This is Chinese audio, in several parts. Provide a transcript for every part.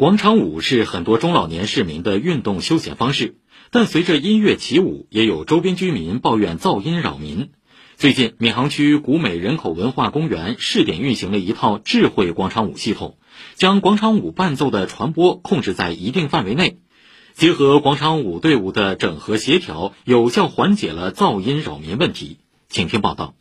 广场舞是很多中老年市民的运动休闲方式，但随着音乐起舞，也有周边居民抱怨噪音扰民。最近，闵行区古美人口文化公园试点运行了一套智慧广场舞系统，将广场舞伴奏的传播控制在一定范围内，结合广场舞队伍的整合协调，有效缓解了噪音扰民问题。请听报道。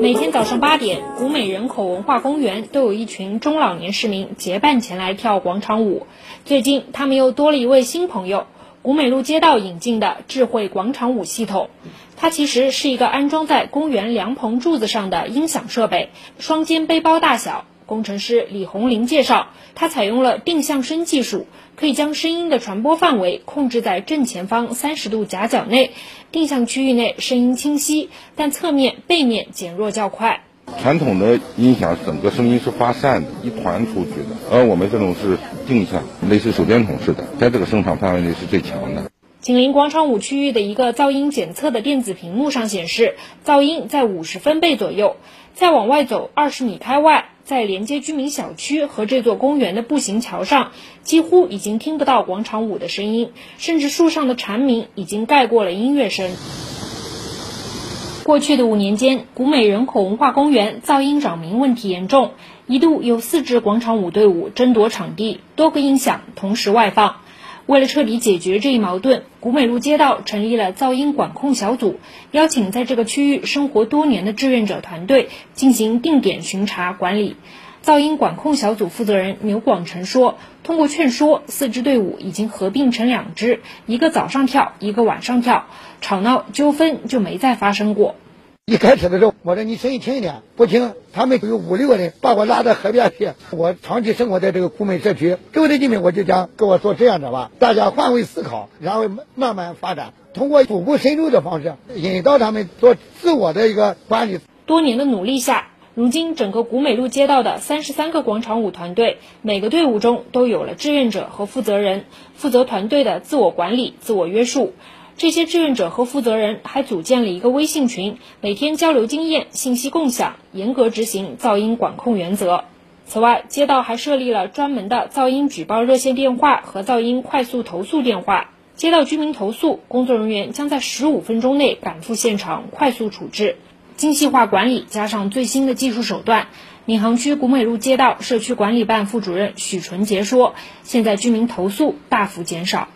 每天早上八点，古美人口文化公园都有一群中老年市民结伴前来跳广场舞。最近，他们又多了一位新朋友——古美路街道引进的智慧广场舞系统。它其实是一个安装在公园凉棚柱子上的音响设备，双肩背包大小。工程师李红林介绍，它采用了定向声技术，可以将声音的传播范围控制在正前方三十度夹角内，定向区域内声音清晰，但侧面、背面减弱较快。传统的音响整个声音是发散的，一团出去的，而我们这种是定向，类似手电筒似的，在这个声场范围内是最强的。紧邻广场舞区域的一个噪音检测的电子屏幕上显示，噪音在五十分贝左右。再往外走二十米开外，在连接居民小区和这座公园的步行桥上，几乎已经听不到广场舞的声音，甚至树上的蝉鸣已经盖过了音乐声。过去的五年间，古美人口文化公园噪音扰民问题严重，一度有四支广场舞队伍争夺场地，多个音响同时外放。为了彻底解决这一矛盾，古美路街道成立了噪音管控小组，邀请在这个区域生活多年的志愿者团队进行定点巡查管理。噪音管控小组负责人牛广成说：“通过劝说，四支队伍已经合并成两支，一个早上跳，一个晚上跳，吵闹纠纷就没再发生过。”一开始的时候，我说你声音轻一点，不听。他们有五六个人把我拉到河边去。我长期生活在这个古美社区，周围的居民我就讲跟我说这样的吧，大家换位思考，然后慢慢发展，通过逐步深入的方式引导他们做自我的一个管理。多年的努力下，如今整个古美路街道的三十三个广场舞团队，每个队伍中都有了志愿者和负责人，负责团队的自我管理、自我约束。这些志愿者和负责人还组建了一个微信群，每天交流经验、信息共享，严格执行噪音管控原则。此外，街道还设立了专门的噪音举报热线电话和噪音快速投诉电话。接到居民投诉，工作人员将在十五分钟内赶赴现场，快速处置。精细化管理加上最新的技术手段，闵行区古美路街道社区管理办副主任许纯杰说：“现在居民投诉大幅减少。”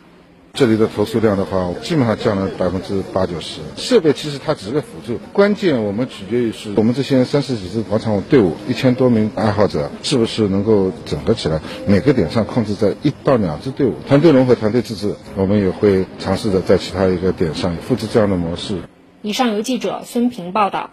这里的投诉量的话，基本上降了百分之八九十。设备其实它只是个辅助，关键我们取决于是我们这些三十几支广场舞队伍，一千多名爱好者，是不是能够整合起来，每个点上控制在一到两支队伍，团队融合、团队自治。我们也会尝试着在其他一个点上复制这样的模式。以上由记者孙平报道。